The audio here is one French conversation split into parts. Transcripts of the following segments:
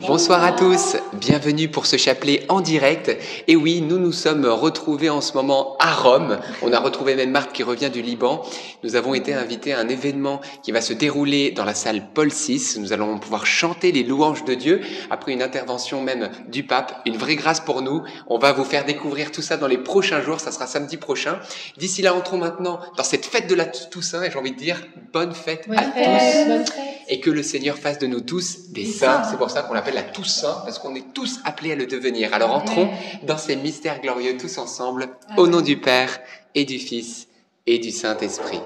Bonsoir à tous, bienvenue pour ce chapelet en direct. Et oui, nous nous sommes retrouvés en ce moment à Rome. On a retrouvé même Marthe qui revient du Liban. Nous avons été invités à un événement qui va se dérouler dans la salle Paul VI. Nous allons pouvoir chanter les louanges de Dieu après une intervention même du pape. Une vraie grâce pour nous. On va vous faire découvrir tout ça dans les prochains jours. Ça sera samedi prochain. D'ici là, entrons maintenant dans cette fête de la Toussaint et j'ai envie de dire bonne fête à tous. Et que le Seigneur fasse de nous tous des saints. C'est pour ça qu'on l'appelle la Toussaint, parce qu'on est tous appelés à le devenir. Alors entrons dans ces mystères glorieux tous ensemble, au nom du Père et du Fils et du Saint-Esprit.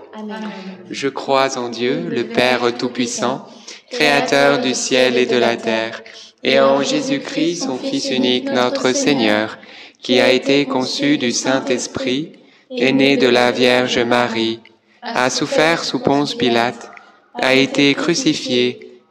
Je crois en Dieu, le Père Tout-Puissant, Créateur du ciel et de la terre, et en Jésus-Christ, son Fils unique, notre Seigneur, qui a été conçu du Saint-Esprit, est né de la Vierge Marie, a souffert sous Ponce Pilate, a été crucifié,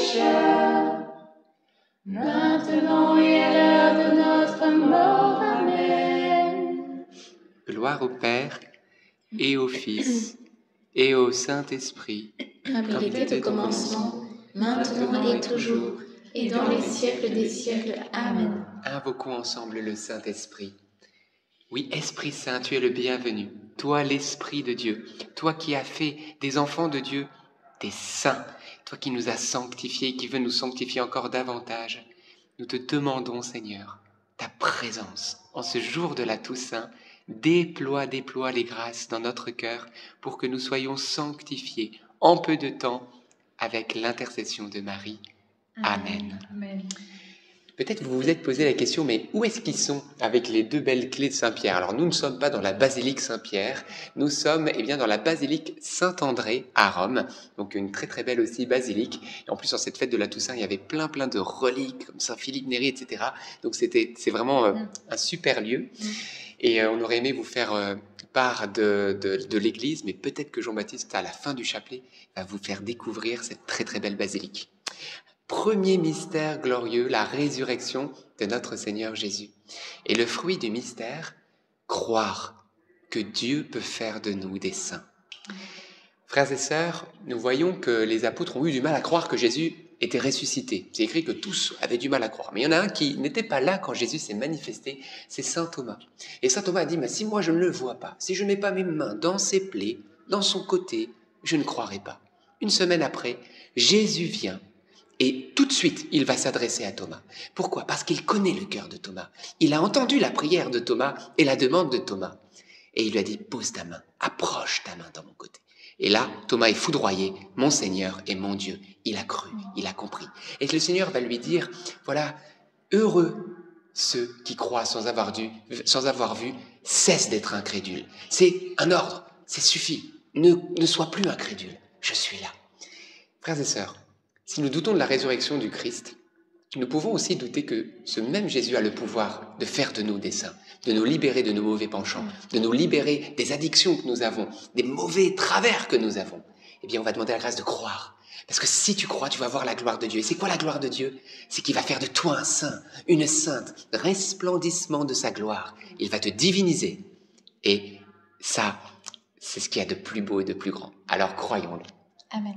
pécheurs, maintenant et à l'heure de notre mort. Amen. Gloire au Père, et au Fils, et au Saint-Esprit. Comme il était au commencement, maintenant et toujours, et dans les siècles des siècles. Amen. Invoquons ensemble le Saint-Esprit. Oui, Esprit Saint, tu es le bienvenu. Toi, l'Esprit de Dieu, toi qui as fait des enfants de Dieu des saints, toi qui nous as sanctifiés, qui veux nous sanctifier encore davantage. Nous te demandons, Seigneur, ta présence en ce jour de la Toussaint. Déploie, déploie les grâces dans notre cœur pour que nous soyons sanctifiés en peu de temps avec l'intercession de Marie. Amen. Amen. Peut-être vous vous êtes posé la question, mais où est-ce qu'ils sont avec les deux belles clés de Saint-Pierre? Alors nous ne sommes pas dans la basilique Saint-Pierre, nous sommes eh bien dans la basilique Saint-André à Rome, donc une très très belle aussi basilique. Et en plus, en cette fête de la Toussaint, il y avait plein plein de reliques comme Saint-Philippe Néri, etc. Donc c'était c'est vraiment euh, un super lieu. Et euh, on aurait aimé vous faire euh, part de, de, de l'église, mais peut-être que Jean-Baptiste, à la fin du chapelet, va vous faire découvrir cette très très belle basilique. Premier mystère glorieux, la résurrection de notre Seigneur Jésus. Et le fruit du mystère, croire que Dieu peut faire de nous des saints. Frères et sœurs, nous voyons que les apôtres ont eu du mal à croire que Jésus était ressuscité. C'est écrit que tous avaient du mal à croire. Mais il y en a un qui n'était pas là quand Jésus s'est manifesté, c'est Saint Thomas. Et Saint Thomas a dit, mais si moi je ne le vois pas, si je ne mets pas mes mains dans ses plaies, dans son côté, je ne croirai pas. Une semaine après, Jésus vient et tout de suite, il va s'adresser à Thomas. Pourquoi? Parce qu'il connaît le cœur de Thomas. Il a entendu la prière de Thomas et la demande de Thomas. Et il lui a dit, pose ta main, approche ta main dans mon côté. Et là, Thomas est foudroyé, mon Seigneur et mon Dieu. Il a cru, il a compris. Et le Seigneur va lui dire, voilà, heureux ceux qui croient sans avoir, dû, sans avoir vu cessent d'être incrédules. C'est un ordre, c'est suffit. Ne, ne sois plus incrédule, je suis là. Frères et sœurs, si nous doutons de la résurrection du Christ, nous pouvons aussi douter que ce même Jésus a le pouvoir de faire de nous des saints, de nous libérer de nos mauvais penchants, de nous libérer des addictions que nous avons, des mauvais travers que nous avons. Eh bien, on va demander la grâce de croire. Parce que si tu crois, tu vas voir la gloire de Dieu. Et c'est quoi la gloire de Dieu? C'est qu'il va faire de toi un saint, une sainte, resplendissement de sa gloire. Il va te diviniser. Et ça, c'est ce qu'il y a de plus beau et de plus grand. Alors croyons-le. Amen.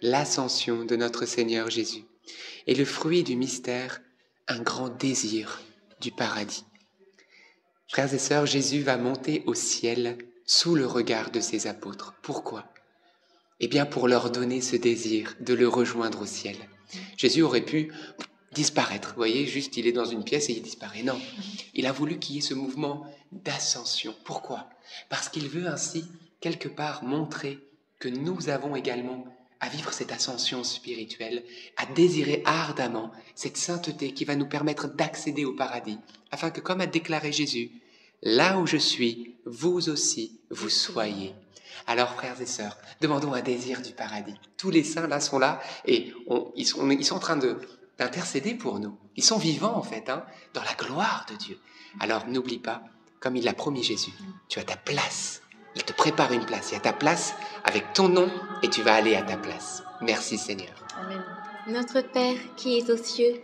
l'ascension de notre Seigneur Jésus. Et le fruit du mystère, un grand désir du paradis. Frères et sœurs, Jésus va monter au ciel sous le regard de ses apôtres. Pourquoi? Eh bien pour leur donner ce désir de le rejoindre au ciel. Jésus aurait pu disparaître. Vous voyez, juste il est dans une pièce et il disparaît. Non, il a voulu qu'il y ait ce mouvement d'ascension. Pourquoi? Parce qu'il veut ainsi, quelque part, montrer que nous avons également à vivre cette ascension spirituelle, à désirer ardemment cette sainteté qui va nous permettre d'accéder au paradis, afin que, comme a déclaré Jésus, là où je suis, vous aussi, vous soyez. Alors, frères et sœurs, demandons un désir du paradis. Tous les saints là sont là et ils, sont, en train d'intercéder pour nous. Ils sont vivants en fait, hein, dans la gloire de Dieu. Alors n'oublie pas, comme il l'a promis Jésus, tu as ta place. Il te prépare une place. Il y a ta place avec ton nom et tu vas aller à ta place. Merci Seigneur. Amen. Notre Père qui es aux cieux,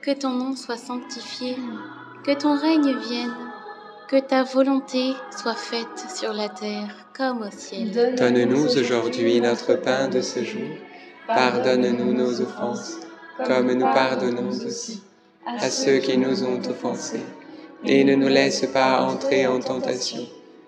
que ton nom soit sanctifié, que ton règne vienne, que ta volonté soit faite sur la terre comme au ciel. Donne-nous aujourd'hui notre pain de ce jour. Pardonne-nous nos offenses, comme nous pardonnons aussi à ceux qui nous ont offensés. Et ne nous laisse pas entrer en tentation,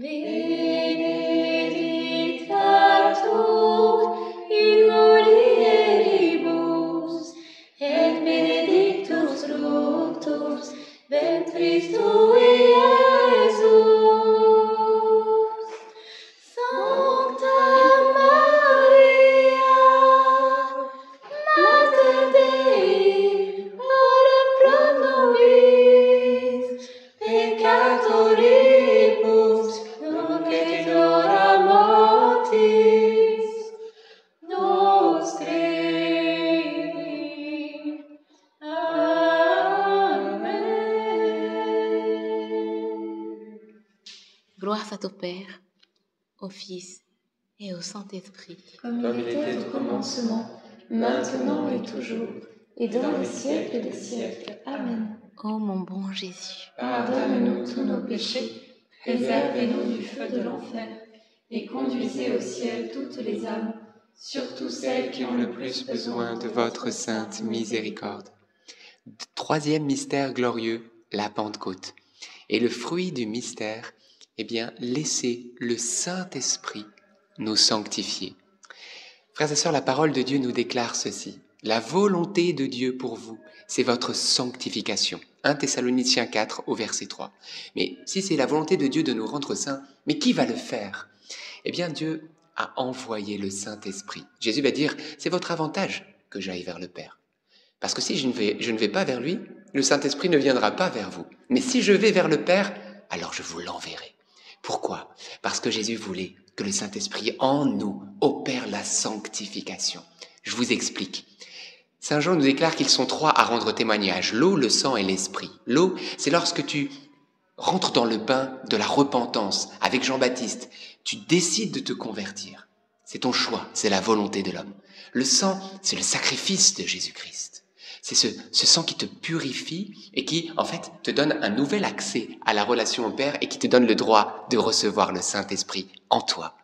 Benedicta tu in mulieribus, et benedictus fructus ventris tui, Ton Père, au Fils et au Saint-Esprit. Comme Comme il était au commencement, maintenant et toujours, et dans les siècles des siècles. Amen. Ô mon bon Jésus, Pardonne-nous tous nos péchés, préservez-nous du feu de l'enfer, et conduisez au ciel toutes les âmes, surtout celles qui ont le plus besoin de votre sainte miséricorde. Troisième mystère glorieux, la Pentecôte. Et le fruit du mystère, eh bien, laissez le Saint-Esprit nous sanctifier. Frères et sœurs, la parole de Dieu nous déclare ceci. La volonté de Dieu pour vous, c'est votre sanctification. 1 Thessaloniciens 4 au verset 3. Mais si c'est la volonté de Dieu de nous rendre saints, mais qui va le faire? Eh bien, Dieu a envoyé le Saint-Esprit. Jésus va dire, c'est votre avantage que j'aille vers le Père. Parce que si je ne vais, pas vers lui, le Saint-Esprit ne viendra pas vers vous. Mais si je vais vers le Père, alors je vous l'enverrai. Pourquoi? Parce que Jésus voulait que le Saint-Esprit en nous opère la sanctification. Je vous explique. Saint Jean nous déclare qu'ils sont trois à rendre témoignage, l'eau, le sang et l'esprit. L'eau, c'est lorsque tu rentres dans le bain de la repentance avec Jean-Baptiste, tu décides de te convertir. C'est ton choix, c'est la volonté de l'homme. Le sang, c'est le sacrifice de Jésus-Christ. C'est ce, sang qui te purifie et qui, en fait, te donne un nouvel accès à la relation au Père et qui te donne le droit de recevoir le Saint-Esprit en toi.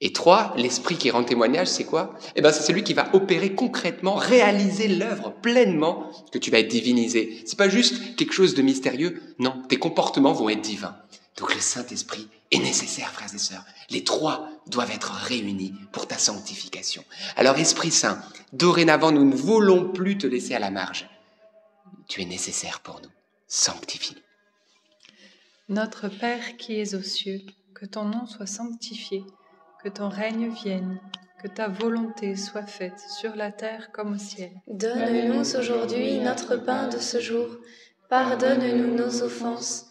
Et trois, l'esprit qui rend témoignage, c'est quoi? Eh ben, c'est celui qui va opérer concrètement, réaliser l'œuvre pleinement que tu vas être divinisé. C'est pas juste quelque chose de mystérieux. Non, tes comportements vont être divins. Donc le Saint-Esprit est nécessaire, frères et sœurs. Les trois doivent être réunis pour ta sanctification. Alors Esprit Saint, dorénavant, nous ne voulons plus te laisser à la marge. Tu es nécessaire pour nous. Sanctifie. Notre Père qui es aux cieux, que ton nom soit sanctifié que ton règne vienne, que ta volonté soit faite sur la terre comme au ciel. Donne-nous aujourd'hui notre pain de ce jour. Pardonne-nous nos offenses,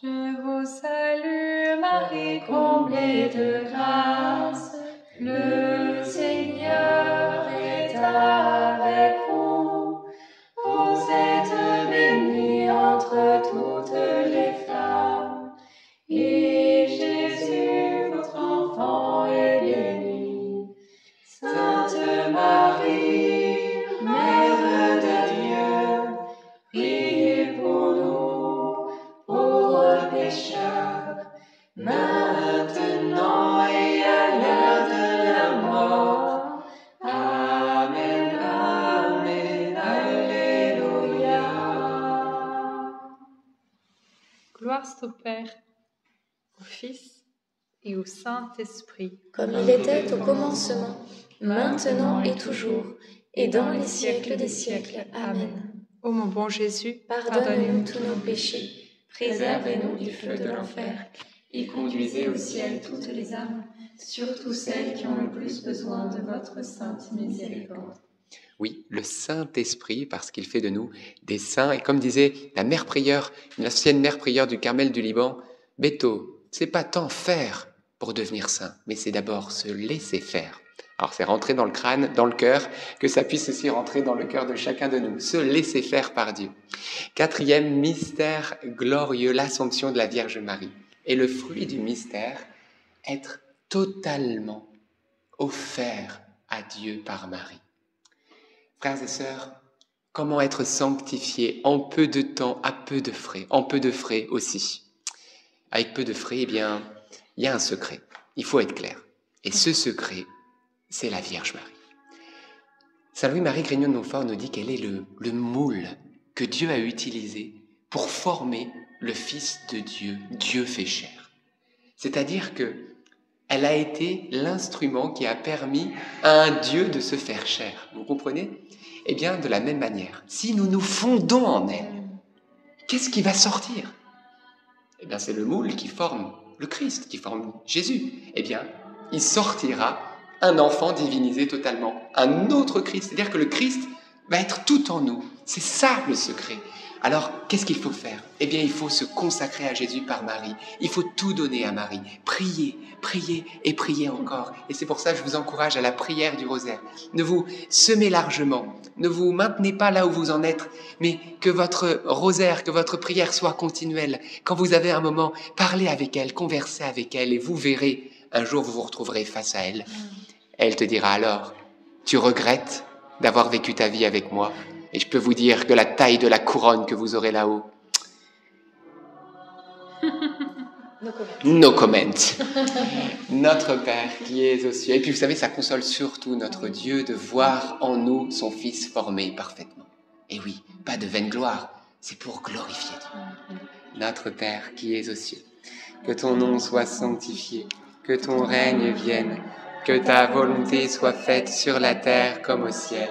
Je vous salue Marie, comblée de grâce, le Seigneur est avec Saint-Esprit. Comme il était au commencement, maintenant et toujours, et dans les siècles des siècles. Amen. Ô mon bon Jésus, pardonnez-nous tous nos péchés, préservez-nous du feu de l'enfer, et conduisez au ciel toutes les âmes, surtout celles qui ont le plus besoin de votre sainte miséricorde. Oui, le Saint-Esprit, parce qu'il fait de nous des saints. Et comme disait la mère prieure, une ancienne mère prieure du Carmel du Liban, Beto, c'est pas tant faire pour devenir saint, mais c'est d'abord se laisser faire. Alors c'est rentrer dans le crâne, dans le cœur, que ça puisse aussi rentrer dans le cœur de chacun de nous, se laisser faire par Dieu. Quatrième mystère glorieux, l'Assomption de la Vierge Marie. Et le fruit du mystère, être totalement offert à Dieu par Marie. Frères et sœurs, comment être sanctifié? En peu de temps, à peu de frais, en peu de frais aussi. Avec peu de frais, eh bien, il y a un secret. Il faut être clair. Et ce secret, c'est la Vierge Marie. Saint Louis-Marie Grignon de Montfort nous dit qu'elle est le, le moule que Dieu a utilisé pour former le Fils de Dieu, Dieu fait chair. C'est-à-dire que elle a été l'instrument qui a permis à un Dieu de se faire chair. Vous comprenez? Eh bien, de la même manière, si nous nous fondons en elle, qu'est-ce qui va sortir? Eh bien, c'est le moule qui forme le Christ, qui forme Jésus. Eh bien, il sortira un enfant divinisé totalement, un autre Christ. C'est-à-dire que le Christ va être tout en nous. C'est ça le secret. Alors, qu'est-ce qu'il faut faire? Eh bien, il faut se consacrer à Jésus par Marie. Il faut tout donner à Marie. Prier, prier et prier encore. Et c'est pour ça que je vous encourage à la prière du rosaire. Ne vous semez largement. Ne vous maintenez pas là où vous en êtes, mais que votre rosaire, que votre prière soit continuelle. Quand vous avez un moment, parlez avec elle, conversez avec elle et vous verrez, un jour vous vous retrouverez face à elle. Elle te dira alors, tu regrettes d'avoir vécu ta vie avec moi? Et je peux vous dire que la taille de la couronne que vous aurez là-haut. No comment. notre Père qui es aux cieux. Et puis vous savez, ça console surtout notre Dieu de voir en nous son Fils formé parfaitement. Et oui, pas de vaine gloire, c'est pour glorifier Dieu. Notre Père qui es aux cieux, que ton nom soit sanctifié, que ton règne vienne, que ta volonté soit faite sur la terre comme au ciel.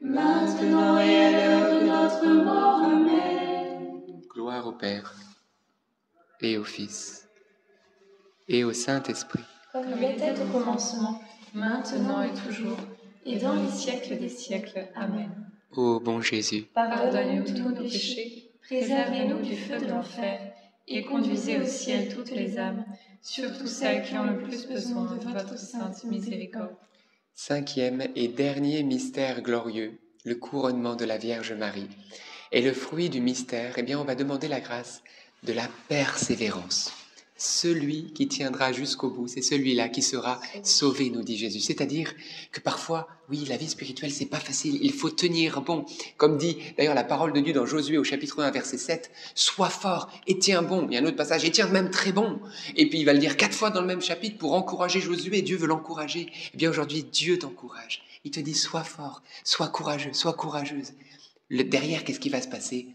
maintenant et à l'heure de notre mort. Amen. Gloire au Père, et au Fils, et au Saint-Esprit. Comme il était au commencement, maintenant et toujours, et dans les siècles des siècles. Amen. Ô bon Jésus, Pardonnez-nous tous nos péchés, préservez-nous du feu de l'enfer, et conduisez au ciel toutes les âmes, surtout celles qui ont le plus besoin de votre sainte miséricorde. Cinquième et dernier mystère glorieux, le couronnement de la Vierge Marie. Et le fruit du mystère, eh bien, on va demander la grâce de la persévérance. Celui qui tiendra jusqu'au bout, c'est celui-là qui sera sauvé, nous dit Jésus. C'est-à-dire que parfois, oui, la vie spirituelle, c'est pas facile. Il faut tenir bon. Comme dit d'ailleurs la parole de Dieu dans Josué au chapitre 1, verset 7, sois fort et tiens bon. Il y a un autre passage, et tiens même très bon. Et puis il va le dire quatre fois dans le même chapitre pour encourager Josué. Dieu veut l'encourager. Eh bien aujourd'hui, Dieu t'encourage. Il te dit, sois fort, sois courageux, sois courageuse. Le, derrière, qu'est-ce qui va se passer?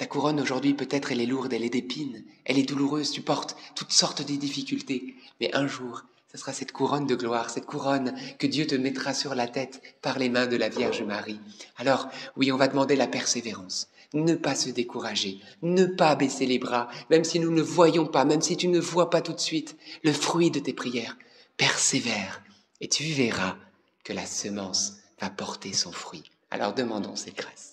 Ta couronne aujourd'hui, peut-être, elle est lourde, elle est d'épines, elle est douloureuse, tu portes toutes sortes de difficultés. Mais un jour, ce sera cette couronne de gloire, cette couronne que Dieu te mettra sur la tête par les mains de la Vierge Marie. Alors, oui, on va demander la persévérance. Ne pas se décourager, ne pas baisser les bras, même si nous ne voyons pas, même si tu ne vois pas tout de suite le fruit de tes prières. Persévère et tu verras que la semence va porter son fruit. Alors demandons cette grâce.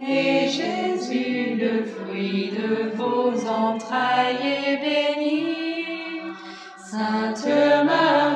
Et Jésus, le fruit de vos entrailles, est béni. Sainte Marie,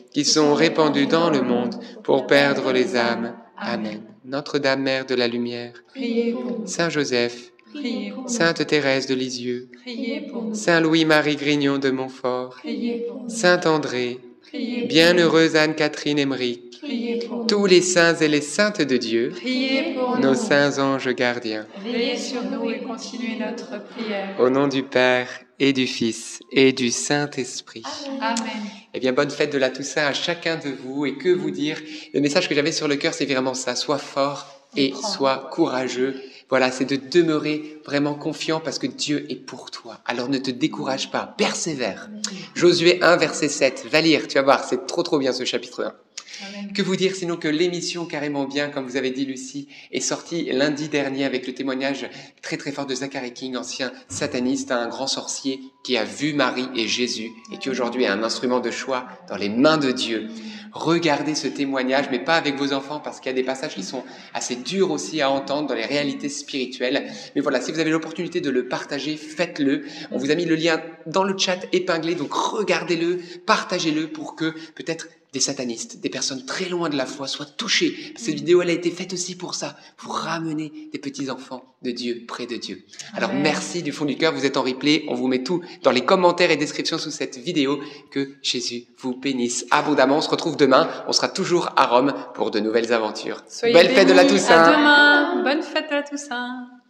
qui sont répandus dans le monde pour perdre les âmes. Amen. Notre-Dame, Mère de la Lumière, priez pour nous. Saint Joseph, Priez pour nous. Sainte Thérèse de Lisieux, Priez pour nous. Saint Louis-Marie Grignon de Montfort, Priez pour nous. Saint André, Priez pour Bienheureuse Anne-Catherine Emmerich, nous. Priez pour nous. tous les saints et les saintes de Dieu, Priez pour nos nous. saints anges gardiens. Veillez sur nous et continuez notre prière. Au nom du Père et du Fils et du Saint-Esprit. Amen. Eh bien, bonne fête de la Toussaint à chacun de vous. Et que vous dire Le message que j'avais sur le cœur, c'est vraiment ça. Sois fort et sois courageux. Voilà, c'est de demeurer vraiment confiant parce que Dieu est pour toi. Alors ne te décourage pas, persévère. Josué 1, verset 7. Va lire, tu vas voir, c'est trop trop bien ce chapitre 1. Amen. Que vous dire sinon que l'émission Carrément Bien, comme vous avez dit Lucie, est sortie lundi dernier avec le témoignage très très fort de Zachary King, ancien sataniste, un grand sorcier qui a vu Marie et Jésus et qui aujourd'hui est un instrument de choix dans les mains de Dieu. Regardez ce témoignage, mais pas avec vos enfants parce qu'il y a des passages qui sont assez durs aussi à entendre dans les réalités spirituelles. Mais voilà, si vous avez l'opportunité de le partager, faites-le. On vous a mis le lien dans le chat épinglé, donc regardez-le, partagez-le pour que peut-être des satanistes, des personnes très loin de la foi soient touchées. Cette vidéo, elle a été faite aussi pour ça, pour ramener des petits-enfants de Dieu près de Dieu. Alors Amen. merci du fond du cœur, vous êtes en replay, on vous met tout dans les commentaires et descriptions sous cette vidéo. Que Jésus vous bénisse abondamment. On se retrouve demain, on sera toujours à Rome pour de nouvelles aventures. Soyez Belle fête de la. Toussaint À demain. Bonne fête de la Toussaint.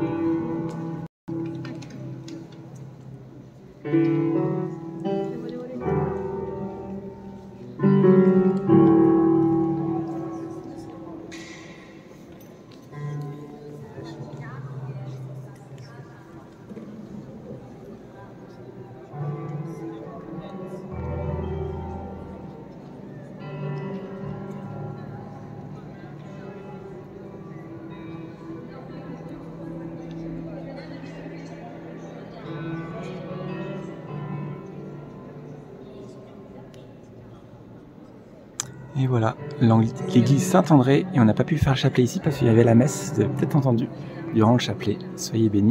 Thank you. L'église Saint-André, et on n'a pas pu faire le chapelet ici parce qu'il y avait la messe, vous avez peut-être entendu, durant le chapelet. Soyez bénis.